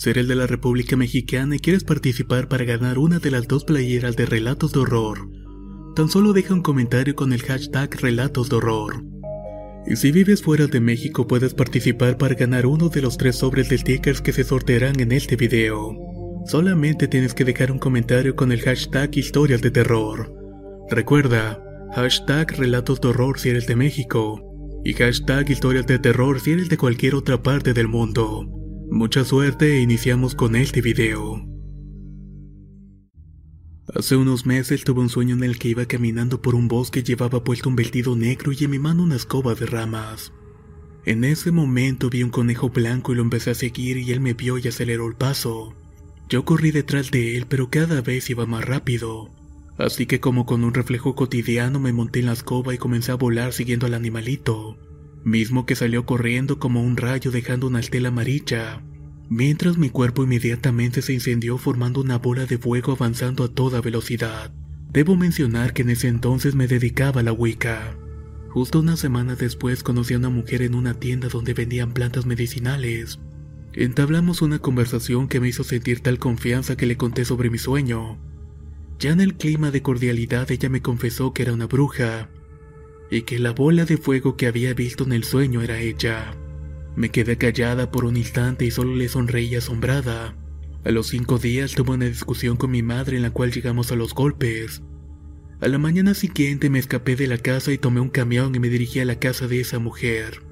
Ser el de la República Mexicana y quieres participar para ganar una de las dos playeras de Relatos de Horror. Tan solo deja un comentario con el hashtag Relatos de Horror. Y si vives fuera de México puedes participar para ganar uno de los tres sobres de stickers que se sortearán en este video. Solamente tienes que dejar un comentario con el hashtag Historias de Terror. Recuerda, hashtag Relatos de Horror si eres de México y hashtag Historias de Terror si eres de cualquier otra parte del mundo. Mucha suerte e iniciamos con este video. Hace unos meses tuve un sueño en el que iba caminando por un bosque llevaba puesto un vestido negro y en mi mano una escoba de ramas. En ese momento vi un conejo blanco y lo empecé a seguir y él me vio y aceleró el paso. Yo corrí detrás de él pero cada vez iba más rápido. Así que como con un reflejo cotidiano me monté en la escoba y comencé a volar siguiendo al animalito, mismo que salió corriendo como un rayo dejando una estela amarilla mientras mi cuerpo inmediatamente se incendió formando una bola de fuego avanzando a toda velocidad. Debo mencionar que en ese entonces me dedicaba a la Wicca. Justo una semana después conocí a una mujer en una tienda donde vendían plantas medicinales. Entablamos una conversación que me hizo sentir tal confianza que le conté sobre mi sueño. Ya en el clima de cordialidad ella me confesó que era una bruja y que la bola de fuego que había visto en el sueño era ella. Me quedé callada por un instante y solo le sonreí asombrada. A los cinco días tuve una discusión con mi madre en la cual llegamos a los golpes. A la mañana siguiente me escapé de la casa y tomé un camión y me dirigí a la casa de esa mujer.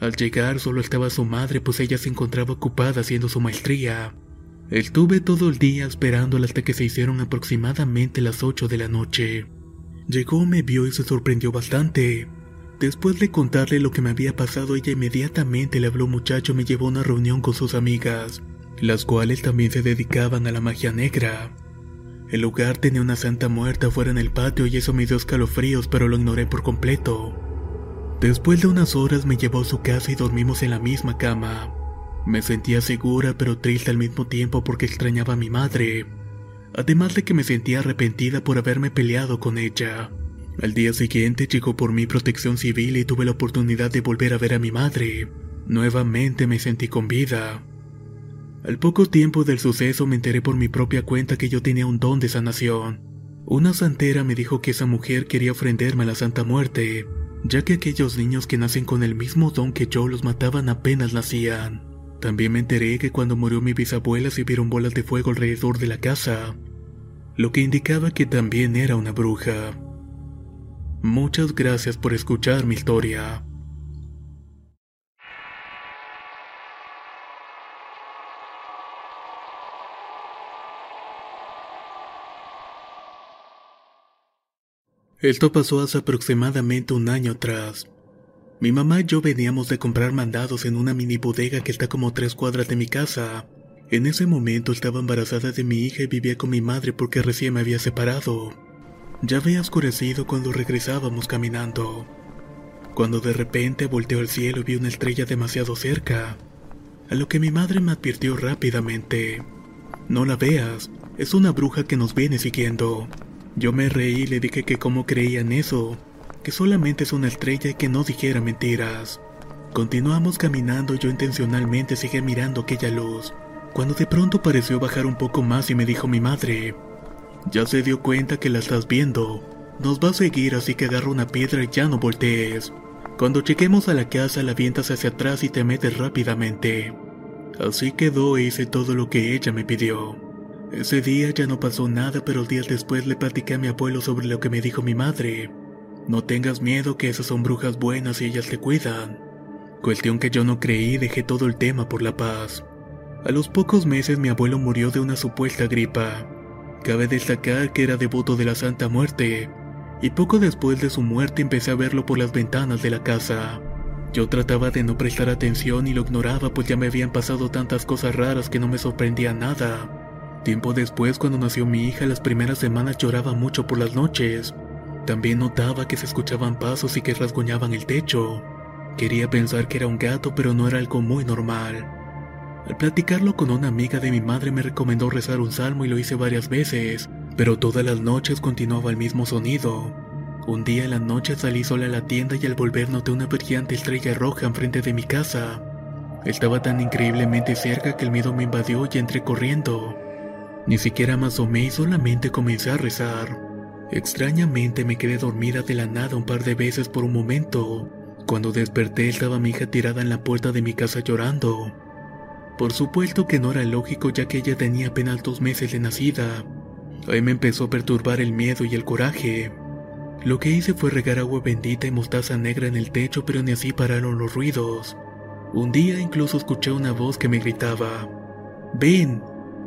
Al llegar solo estaba su madre pues ella se encontraba ocupada haciendo su maestría. Estuve todo el día esperándola hasta que se hicieron aproximadamente las 8 de la noche. Llegó, me vio y se sorprendió bastante. Después de contarle lo que me había pasado, ella inmediatamente le habló muchacho y me llevó a una reunión con sus amigas, las cuales también se dedicaban a la magia negra. El lugar tenía una santa muerta fuera en el patio y eso me dio escalofríos, pero lo ignoré por completo. Después de unas horas me llevó a su casa y dormimos en la misma cama. Me sentía segura pero triste al mismo tiempo porque extrañaba a mi madre, además de que me sentía arrepentida por haberme peleado con ella. Al día siguiente llegó por mi protección civil y tuve la oportunidad de volver a ver a mi madre. Nuevamente me sentí con vida. Al poco tiempo del suceso me enteré por mi propia cuenta que yo tenía un don de sanación. Una santera me dijo que esa mujer quería ofrenderme a la Santa Muerte, ya que aquellos niños que nacen con el mismo don que yo los mataban apenas nacían. También me enteré que cuando murió mi bisabuela se vieron bolas de fuego alrededor de la casa, lo que indicaba que también era una bruja. Muchas gracias por escuchar mi historia. Esto pasó hace aproximadamente un año atrás. Mi mamá y yo veníamos de comprar mandados en una mini bodega que está como tres cuadras de mi casa. En ese momento estaba embarazada de mi hija y vivía con mi madre porque recién me había separado. Ya había oscurecido cuando regresábamos caminando, cuando de repente volteó al cielo y vi una estrella demasiado cerca, a lo que mi madre me advirtió rápidamente. No la veas, es una bruja que nos viene siguiendo. Yo me reí y le dije que cómo creía en eso, que solamente es una estrella y que no dijera mentiras. Continuamos caminando y yo intencionalmente seguí mirando aquella luz, cuando de pronto pareció bajar un poco más y me dijo mi madre, ya se dio cuenta que la estás viendo. Nos va a seguir así que agarra una piedra y ya no voltees. Cuando lleguemos a la casa la avientas hacia atrás y te metes rápidamente. Así quedó e hice todo lo que ella me pidió. Ese día ya no pasó nada, pero días después le platiqué a mi abuelo sobre lo que me dijo mi madre. No tengas miedo que esas son brujas buenas y ellas te cuidan. Cuestión que yo no creí y dejé todo el tema por la paz. A los pocos meses mi abuelo murió de una supuesta gripa. Cabe destacar que era devoto de la Santa Muerte, y poco después de su muerte empecé a verlo por las ventanas de la casa. Yo trataba de no prestar atención y lo ignoraba pues ya me habían pasado tantas cosas raras que no me sorprendía nada. Tiempo después, cuando nació mi hija, las primeras semanas lloraba mucho por las noches. También notaba que se escuchaban pasos y que rasguñaban el techo. Quería pensar que era un gato, pero no era algo muy normal. Al platicarlo con una amiga de mi madre me recomendó rezar un salmo y lo hice varias veces, pero todas las noches continuaba el mismo sonido. Un día en la noche salí sola a la tienda y al volver noté una brillante estrella roja enfrente de mi casa. Estaba tan increíblemente cerca que el miedo me invadió y entré corriendo. Ni siquiera me asomé y solamente comencé a rezar. Extrañamente me quedé dormida de la nada un par de veces por un momento. Cuando desperté estaba mi hija tirada en la puerta de mi casa llorando. Por supuesto que no era lógico ya que ella tenía apenas dos meses de nacida. Ahí me empezó a perturbar el miedo y el coraje. Lo que hice fue regar agua bendita y mostaza negra en el techo, pero ni así pararon los ruidos. Un día incluso escuché una voz que me gritaba, ven,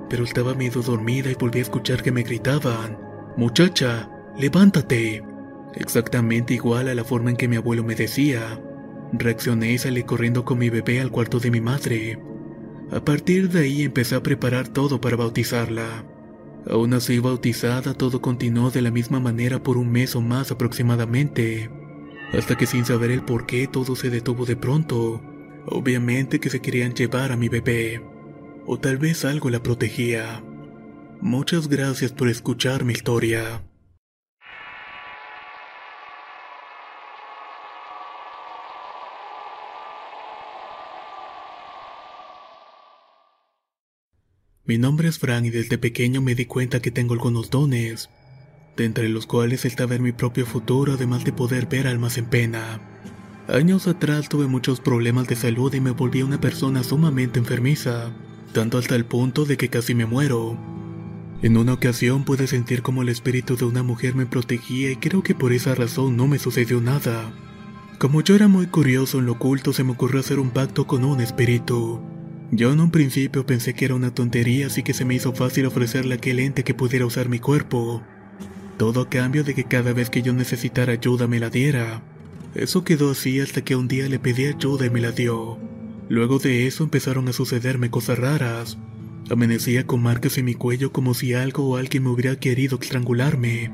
pero estaba medio dormida y volví a escuchar que me gritaban, muchacha, levántate. Exactamente igual a la forma en que mi abuelo me decía. Reaccioné y salí corriendo con mi bebé al cuarto de mi madre. A partir de ahí empecé a preparar todo para bautizarla. Aún así bautizada, todo continuó de la misma manera por un mes o más aproximadamente, hasta que sin saber el por qué todo se detuvo de pronto. Obviamente que se querían llevar a mi bebé, o tal vez algo la protegía. Muchas gracias por escuchar mi historia. Mi nombre es Fran y desde pequeño me di cuenta que tengo algunos dones, de entre los cuales está ver mi propio futuro además de poder ver almas en pena. Años atrás tuve muchos problemas de salud y me volví una persona sumamente enfermiza, tanto hasta el punto de que casi me muero. En una ocasión pude sentir como el espíritu de una mujer me protegía y creo que por esa razón no me sucedió nada. Como yo era muy curioso en lo oculto se me ocurrió hacer un pacto con un espíritu. Yo en un principio pensé que era una tontería, así que se me hizo fácil ofrecerle a aquel ente que pudiera usar mi cuerpo. Todo a cambio de que cada vez que yo necesitara ayuda me la diera. Eso quedó así hasta que un día le pedí ayuda y me la dio. Luego de eso empezaron a sucederme cosas raras. Amanecía con marcas en mi cuello como si algo o alguien me hubiera querido estrangularme.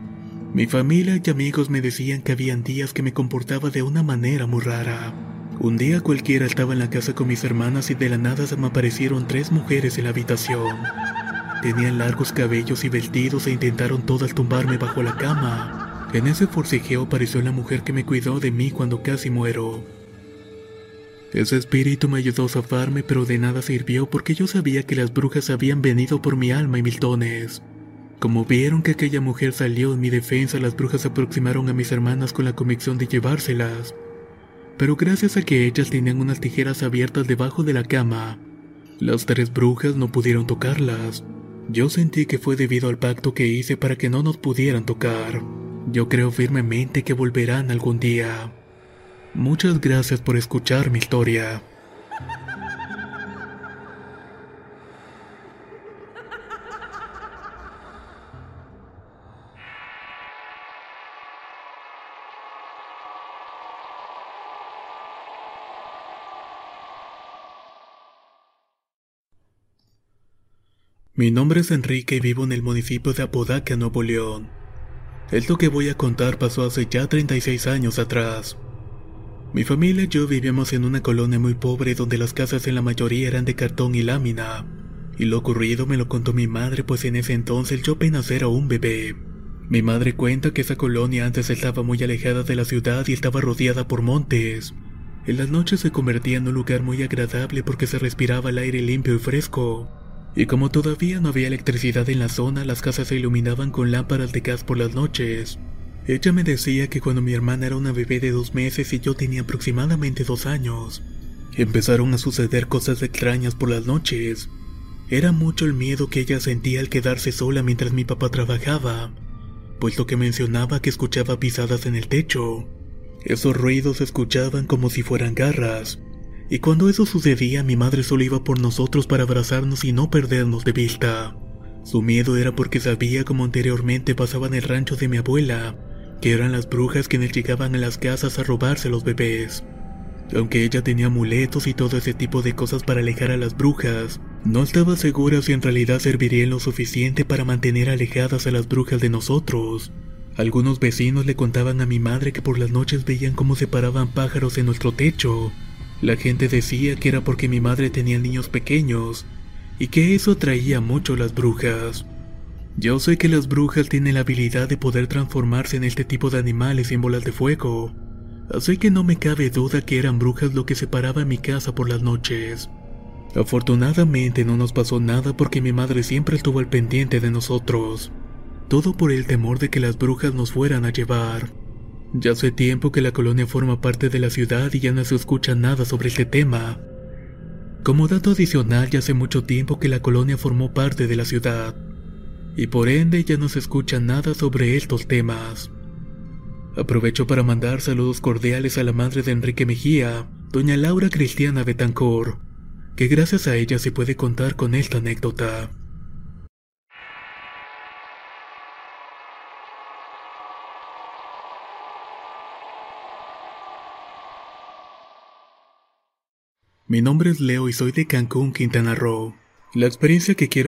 Mi familia y amigos me decían que habían días que me comportaba de una manera muy rara. Un día cualquiera estaba en la casa con mis hermanas y de la nada se me aparecieron tres mujeres en la habitación. Tenían largos cabellos y vestidos e intentaron todas tumbarme bajo la cama. En ese forcejeo apareció la mujer que me cuidó de mí cuando casi muero. Ese espíritu me ayudó a zafarme, pero de nada sirvió porque yo sabía que las brujas habían venido por mi alma y mis dones. Como vieron que aquella mujer salió en mi defensa, las brujas se aproximaron a mis hermanas con la convicción de llevárselas pero gracias a que ellas tenían unas tijeras abiertas debajo de la cama, las tres brujas no pudieron tocarlas. Yo sentí que fue debido al pacto que hice para que no nos pudieran tocar. Yo creo firmemente que volverán algún día. Muchas gracias por escuchar mi historia. Mi nombre es Enrique y vivo en el municipio de Apodaca, Nuevo León. Esto que voy a contar pasó hace ya 36 años atrás. Mi familia y yo vivíamos en una colonia muy pobre donde las casas en la mayoría eran de cartón y lámina. Y lo ocurrido me lo contó mi madre pues en ese entonces yo apenas era un bebé. Mi madre cuenta que esa colonia antes estaba muy alejada de la ciudad y estaba rodeada por montes. En las noches se convertía en un lugar muy agradable porque se respiraba el aire limpio y fresco. Y como todavía no había electricidad en la zona, las casas se iluminaban con lámparas de gas por las noches. Ella me decía que cuando mi hermana era una bebé de dos meses y yo tenía aproximadamente dos años, empezaron a suceder cosas extrañas por las noches. Era mucho el miedo que ella sentía al quedarse sola mientras mi papá trabajaba, puesto que mencionaba que escuchaba pisadas en el techo. Esos ruidos se escuchaban como si fueran garras, y cuando eso sucedía mi madre solo iba por nosotros para abrazarnos y no perdernos de vista. Su miedo era porque sabía como anteriormente pasaba en el rancho de mi abuela, que eran las brujas quienes llegaban a las casas a robarse los bebés. Aunque ella tenía amuletos y todo ese tipo de cosas para alejar a las brujas, no estaba segura si en realidad servirían lo suficiente para mantener alejadas a las brujas de nosotros. Algunos vecinos le contaban a mi madre que por las noches veían cómo se paraban pájaros en nuestro techo. La gente decía que era porque mi madre tenía niños pequeños y que eso atraía mucho a las brujas. Yo sé que las brujas tienen la habilidad de poder transformarse en este tipo de animales en bolas de fuego, así que no me cabe duda que eran brujas lo que se paraba en mi casa por las noches. Afortunadamente no nos pasó nada porque mi madre siempre estuvo al pendiente de nosotros. Todo por el temor de que las brujas nos fueran a llevar. Ya hace tiempo que la colonia forma parte de la ciudad y ya no se escucha nada sobre este tema. Como dato adicional, ya hace mucho tiempo que la colonia formó parte de la ciudad y por ende ya no se escucha nada sobre estos temas. Aprovecho para mandar saludos cordiales a la madre de Enrique Mejía, doña Laura Cristiana Betancor, que gracias a ella se puede contar con esta anécdota. Mi nombre es Leo y soy de Cancún, Quintana Roo. La experiencia que quiero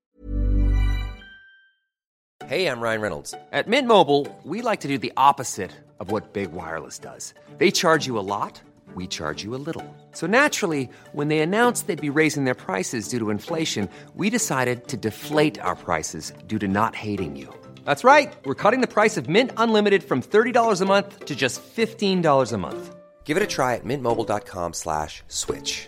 Hey, I'm Ryan Reynolds. At Mint Mobile, we like to do the opposite of what Big Wireless does. They charge you a lot, we charge you a little. So naturally, when they announced they'd be raising their prices due to inflation, we decided to deflate our prices due to not hating you. That's right. We're cutting the price of Mint Unlimited from $30 a month to just $15 a month. Give it a try at mintmobile.com slash switch.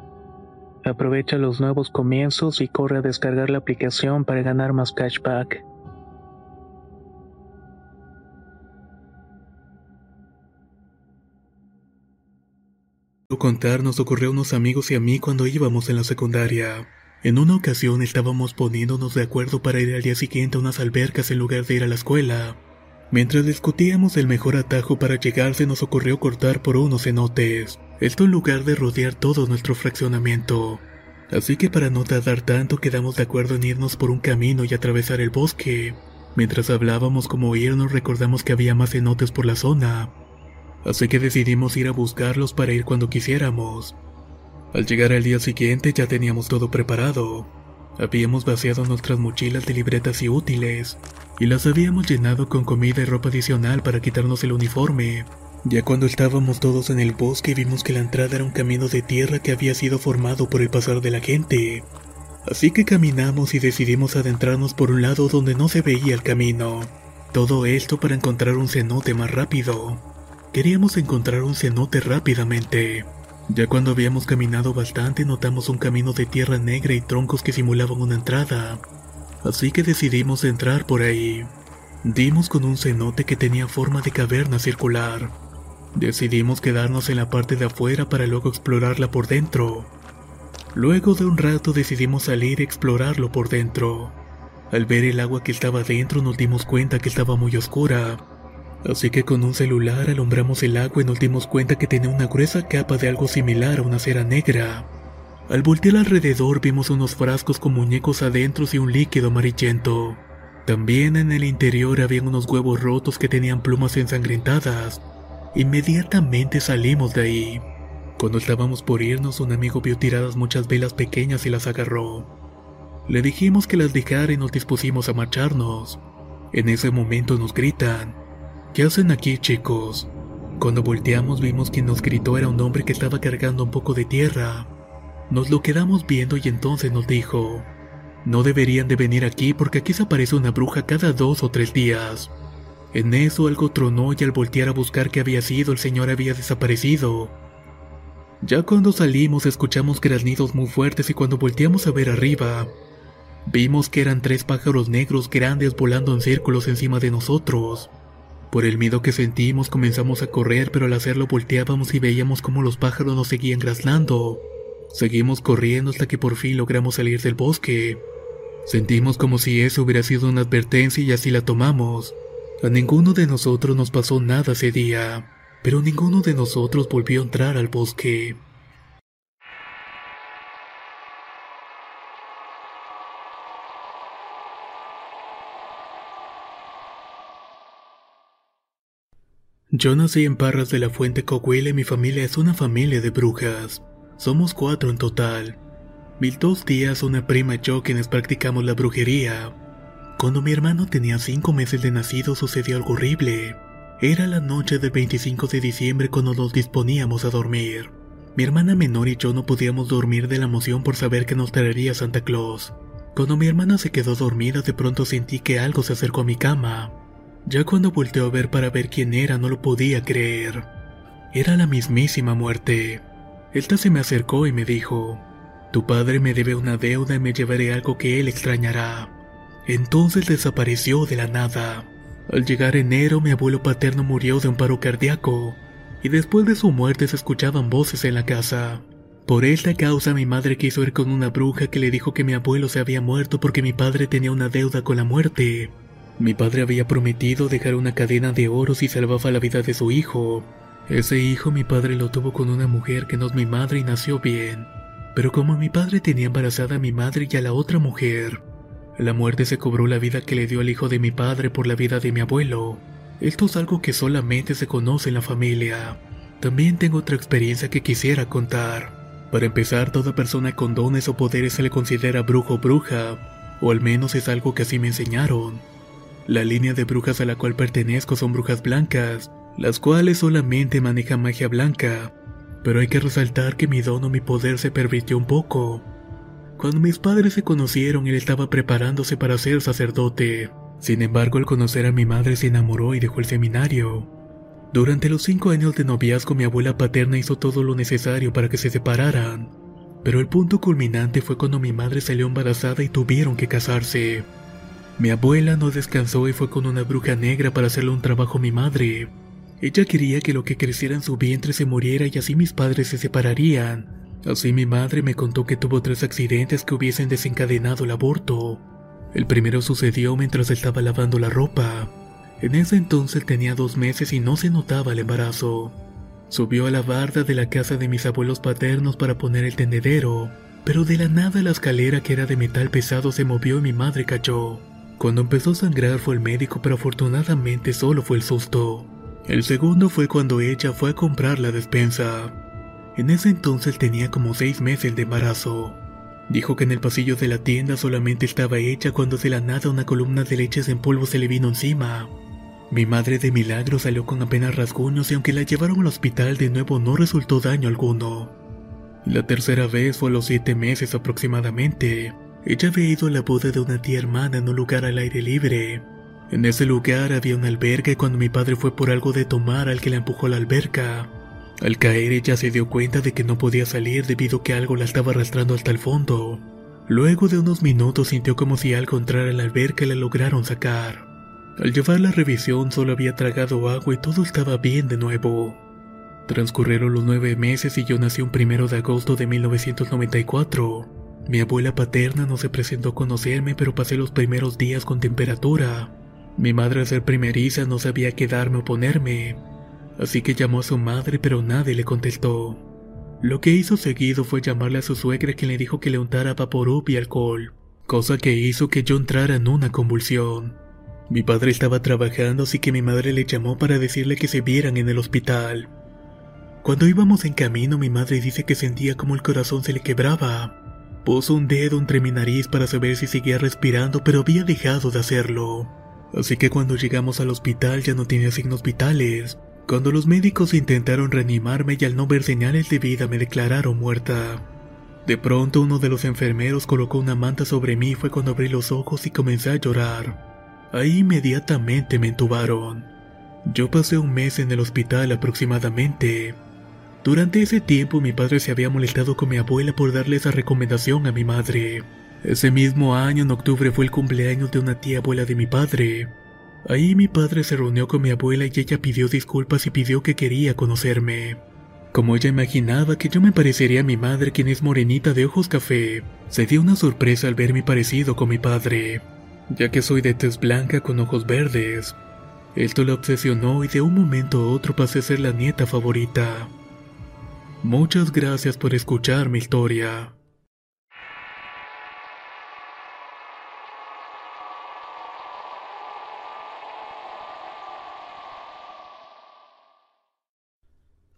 Aprovecha los nuevos comienzos y corre a descargar la aplicación para ganar más cashback. contar nos ocurrió a unos amigos y a mí cuando íbamos en la secundaria. En una ocasión estábamos poniéndonos de acuerdo para ir al día siguiente a unas albercas en lugar de ir a la escuela. Mientras discutíamos el mejor atajo para llegar se nos ocurrió cortar por unos cenotes, esto en lugar de rodear todo nuestro fraccionamiento. Así que para no tardar tanto quedamos de acuerdo en irnos por un camino y atravesar el bosque. Mientras hablábamos como irnos recordamos que había más cenotes por la zona. Así que decidimos ir a buscarlos para ir cuando quisiéramos. Al llegar al día siguiente ya teníamos todo preparado. Habíamos vaciado nuestras mochilas de libretas y útiles, y las habíamos llenado con comida y ropa adicional para quitarnos el uniforme. Ya cuando estábamos todos en el bosque vimos que la entrada era un camino de tierra que había sido formado por el pasar de la gente. Así que caminamos y decidimos adentrarnos por un lado donde no se veía el camino. Todo esto para encontrar un cenote más rápido. Queríamos encontrar un cenote rápidamente. Ya cuando habíamos caminado bastante notamos un camino de tierra negra y troncos que simulaban una entrada. Así que decidimos entrar por ahí. Dimos con un cenote que tenía forma de caverna circular. Decidimos quedarnos en la parte de afuera para luego explorarla por dentro. Luego de un rato decidimos salir y explorarlo por dentro. Al ver el agua que estaba dentro nos dimos cuenta que estaba muy oscura. Así que con un celular alumbramos el agua y nos dimos cuenta que tenía una gruesa capa de algo similar a una cera negra. Al voltear alrededor vimos unos frascos con muñecos adentro y un líquido amarillento. También en el interior había unos huevos rotos que tenían plumas ensangrentadas. Inmediatamente salimos de ahí. Cuando estábamos por irnos, un amigo vio tiradas muchas velas pequeñas y las agarró. Le dijimos que las dejara y nos dispusimos a marcharnos. En ese momento nos gritan, ¿qué hacen aquí chicos? Cuando volteamos vimos que nos gritó era un hombre que estaba cargando un poco de tierra. Nos lo quedamos viendo y entonces nos dijo, no deberían de venir aquí porque aquí se aparece una bruja cada dos o tres días. En eso algo tronó y al voltear a buscar qué había sido el señor había desaparecido. Ya cuando salimos escuchamos graznidos muy fuertes y cuando volteamos a ver arriba, vimos que eran tres pájaros negros grandes volando en círculos encima de nosotros. Por el miedo que sentimos comenzamos a correr, pero al hacerlo volteábamos y veíamos cómo los pájaros nos seguían graznando. Seguimos corriendo hasta que por fin logramos salir del bosque. Sentimos como si eso hubiera sido una advertencia y así la tomamos. A ninguno de nosotros nos pasó nada ese día pero ninguno de nosotros volvió a entrar al bosque. Yo nací en Parras de la Fuente Coahuila y mi familia es una familia de brujas. Somos cuatro en total. Mil dos días una prima y yo quienes practicamos la brujería. Cuando mi hermano tenía cinco meses de nacido sucedió algo horrible. Era la noche del 25 de diciembre cuando nos disponíamos a dormir. Mi hermana menor y yo no podíamos dormir de la emoción por saber que nos traería Santa Claus. Cuando mi hermana se quedó dormida de pronto sentí que algo se acercó a mi cama. Ya cuando volteó a ver para ver quién era no lo podía creer. Era la mismísima muerte. Esta se me acercó y me dijo, Tu padre me debe una deuda y me llevaré algo que él extrañará. Entonces desapareció de la nada. Al llegar enero, mi abuelo paterno murió de un paro cardíaco, y después de su muerte se escuchaban voces en la casa. Por esta causa mi madre quiso ir con una bruja que le dijo que mi abuelo se había muerto porque mi padre tenía una deuda con la muerte. Mi padre había prometido dejar una cadena de oro si salvaba la vida de su hijo. Ese hijo mi padre lo tuvo con una mujer que no es mi madre y nació bien. Pero como mi padre tenía embarazada a mi madre y a la otra mujer, la muerte se cobró la vida que le dio el hijo de mi padre por la vida de mi abuelo. Esto es algo que solamente se conoce en la familia. También tengo otra experiencia que quisiera contar. Para empezar, toda persona con dones o poderes se le considera brujo o bruja, o al menos es algo que así me enseñaron. La línea de brujas a la cual pertenezco son brujas blancas, las cuales solamente manejan magia blanca, pero hay que resaltar que mi don o mi poder se pervirtió un poco. Cuando mis padres se conocieron, él estaba preparándose para ser sacerdote. Sin embargo, al conocer a mi madre se enamoró y dejó el seminario. Durante los cinco años de noviazgo, mi abuela paterna hizo todo lo necesario para que se separaran. Pero el punto culminante fue cuando mi madre salió embarazada y tuvieron que casarse. Mi abuela no descansó y fue con una bruja negra para hacerle un trabajo a mi madre. Ella quería que lo que creciera en su vientre se muriera y así mis padres se separarían. Así mi madre me contó que tuvo tres accidentes que hubiesen desencadenado el aborto. El primero sucedió mientras estaba lavando la ropa. En ese entonces tenía dos meses y no se notaba el embarazo. Subió a la barda de la casa de mis abuelos paternos para poner el tendedero, pero de la nada la escalera que era de metal pesado se movió y mi madre cayó. Cuando empezó a sangrar fue el médico, pero afortunadamente solo fue el susto. El segundo fue cuando ella fue a comprar la despensa. En ese entonces tenía como seis meses de embarazo. Dijo que en el pasillo de la tienda solamente estaba hecha cuando de la nada una columna de leches en polvo se le vino encima. Mi madre de milagro salió con apenas rasguños y aunque la llevaron al hospital de nuevo no resultó daño alguno. La tercera vez fue a los siete meses aproximadamente. Ella había ido a la boda de una tía hermana en un lugar al aire libre. En ese lugar había una alberca y cuando mi padre fue por algo de tomar al que la empujó a la alberca. Al caer ella se dio cuenta de que no podía salir debido a que algo la estaba arrastrando hasta el fondo. Luego de unos minutos sintió como si algo entrara en la alberca y la lograron sacar. Al llevar la revisión solo había tragado agua y todo estaba bien de nuevo. Transcurrieron los nueve meses y yo nací un primero de agosto de 1994. Mi abuela paterna no se presentó a conocerme pero pasé los primeros días con temperatura. Mi madre al ser primeriza no sabía qué darme o ponerme, así que llamó a su madre pero nadie le contestó. Lo que hizo seguido fue llamarle a su suegra quien le dijo que le untara vaporub y alcohol, cosa que hizo que yo entrara en una convulsión. Mi padre estaba trabajando así que mi madre le llamó para decirle que se vieran en el hospital. Cuando íbamos en camino mi madre dice que sentía como el corazón se le quebraba. Puso un dedo entre mi nariz para saber si seguía respirando pero había dejado de hacerlo. Así que cuando llegamos al hospital ya no tenía signos vitales. Cuando los médicos intentaron reanimarme y al no ver señales de vida me declararon muerta. De pronto uno de los enfermeros colocó una manta sobre mí y fue cuando abrí los ojos y comencé a llorar. Ahí inmediatamente me entubaron. Yo pasé un mes en el hospital aproximadamente. Durante ese tiempo mi padre se había molestado con mi abuela por darle esa recomendación a mi madre. Ese mismo año, en octubre, fue el cumpleaños de una tía abuela de mi padre. Ahí mi padre se reunió con mi abuela y ella pidió disculpas y pidió que quería conocerme. Como ella imaginaba que yo me parecería a mi madre, quien es morenita de ojos café, se dio una sorpresa al ver mi parecido con mi padre, ya que soy de tez blanca con ojos verdes. Esto la obsesionó y de un momento a otro pasé a ser la nieta favorita. Muchas gracias por escuchar mi historia.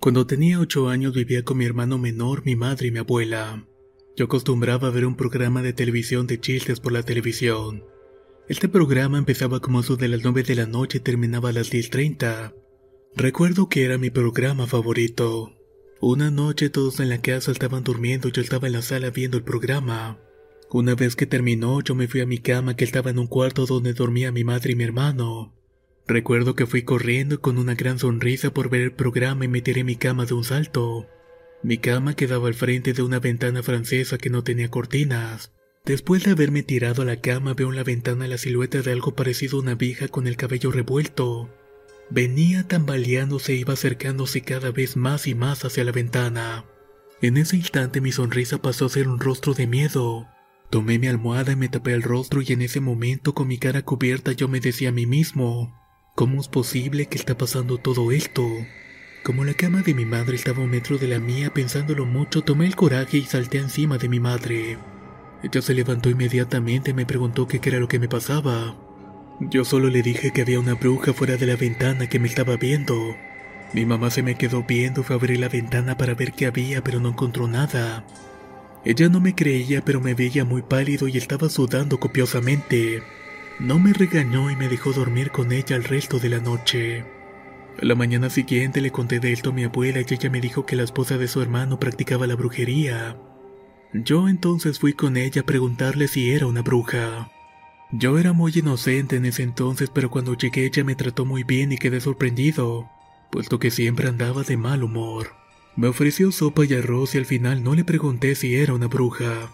Cuando tenía ocho años vivía con mi hermano menor, mi madre y mi abuela. Yo acostumbraba a ver un programa de televisión de chistes por la televisión. Este programa empezaba como eso de las nueve de la noche y terminaba a las 10.30. Recuerdo que era mi programa favorito. Una noche todos en la casa estaban durmiendo y yo estaba en la sala viendo el programa. Una vez que terminó, yo me fui a mi cama que estaba en un cuarto donde dormía mi madre y mi hermano. Recuerdo que fui corriendo con una gran sonrisa por ver el programa y me tiré mi cama de un salto. Mi cama quedaba al frente de una ventana francesa que no tenía cortinas. Después de haberme tirado a la cama veo en la ventana la silueta de algo parecido a una vieja con el cabello revuelto. Venía tambaleándose e iba acercándose cada vez más y más hacia la ventana. En ese instante mi sonrisa pasó a ser un rostro de miedo. Tomé mi almohada y me tapé el rostro y en ese momento con mi cara cubierta yo me decía a mí mismo, ¿Cómo es posible que está pasando todo esto? Como la cama de mi madre estaba a un metro de la mía, pensándolo mucho, tomé el coraje y salté encima de mi madre. Ella se levantó inmediatamente y me preguntó qué era lo que me pasaba. Yo solo le dije que había una bruja fuera de la ventana que me estaba viendo. Mi mamá se me quedó viendo, fue a abrir la ventana para ver qué había, pero no encontró nada. Ella no me creía, pero me veía muy pálido y estaba sudando copiosamente. No me regañó y me dejó dormir con ella el resto de la noche. A la mañana siguiente le conté de esto a mi abuela y ella me dijo que la esposa de su hermano practicaba la brujería. Yo entonces fui con ella a preguntarle si era una bruja. Yo era muy inocente en ese entonces, pero cuando llegué ella me trató muy bien y quedé sorprendido, puesto que siempre andaba de mal humor. Me ofreció sopa y arroz y al final no le pregunté si era una bruja.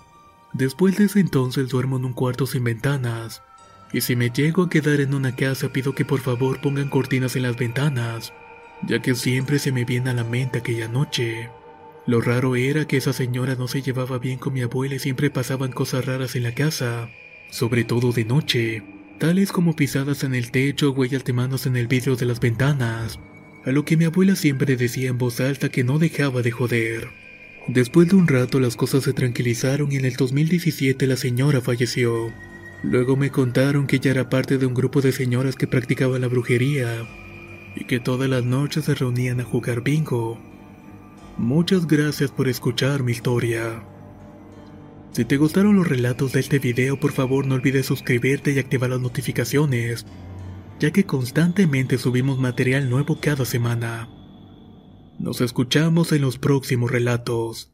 Después de ese entonces duermo en un cuarto sin ventanas, y si me llego a quedar en una casa pido que por favor pongan cortinas en las ventanas, ya que siempre se me viene a la mente aquella noche. Lo raro era que esa señora no se llevaba bien con mi abuela y siempre pasaban cosas raras en la casa, sobre todo de noche, tales como pisadas en el techo o huellas de manos en el vidrio de las ventanas, a lo que mi abuela siempre decía en voz alta que no dejaba de joder. Después de un rato las cosas se tranquilizaron y en el 2017 la señora falleció. Luego me contaron que ella era parte de un grupo de señoras que practicaban la brujería y que todas las noches se reunían a jugar bingo. Muchas gracias por escuchar mi historia. Si te gustaron los relatos de este video, por favor no olvides suscribirte y activar las notificaciones, ya que constantemente subimos material nuevo cada semana. Nos escuchamos en los próximos relatos.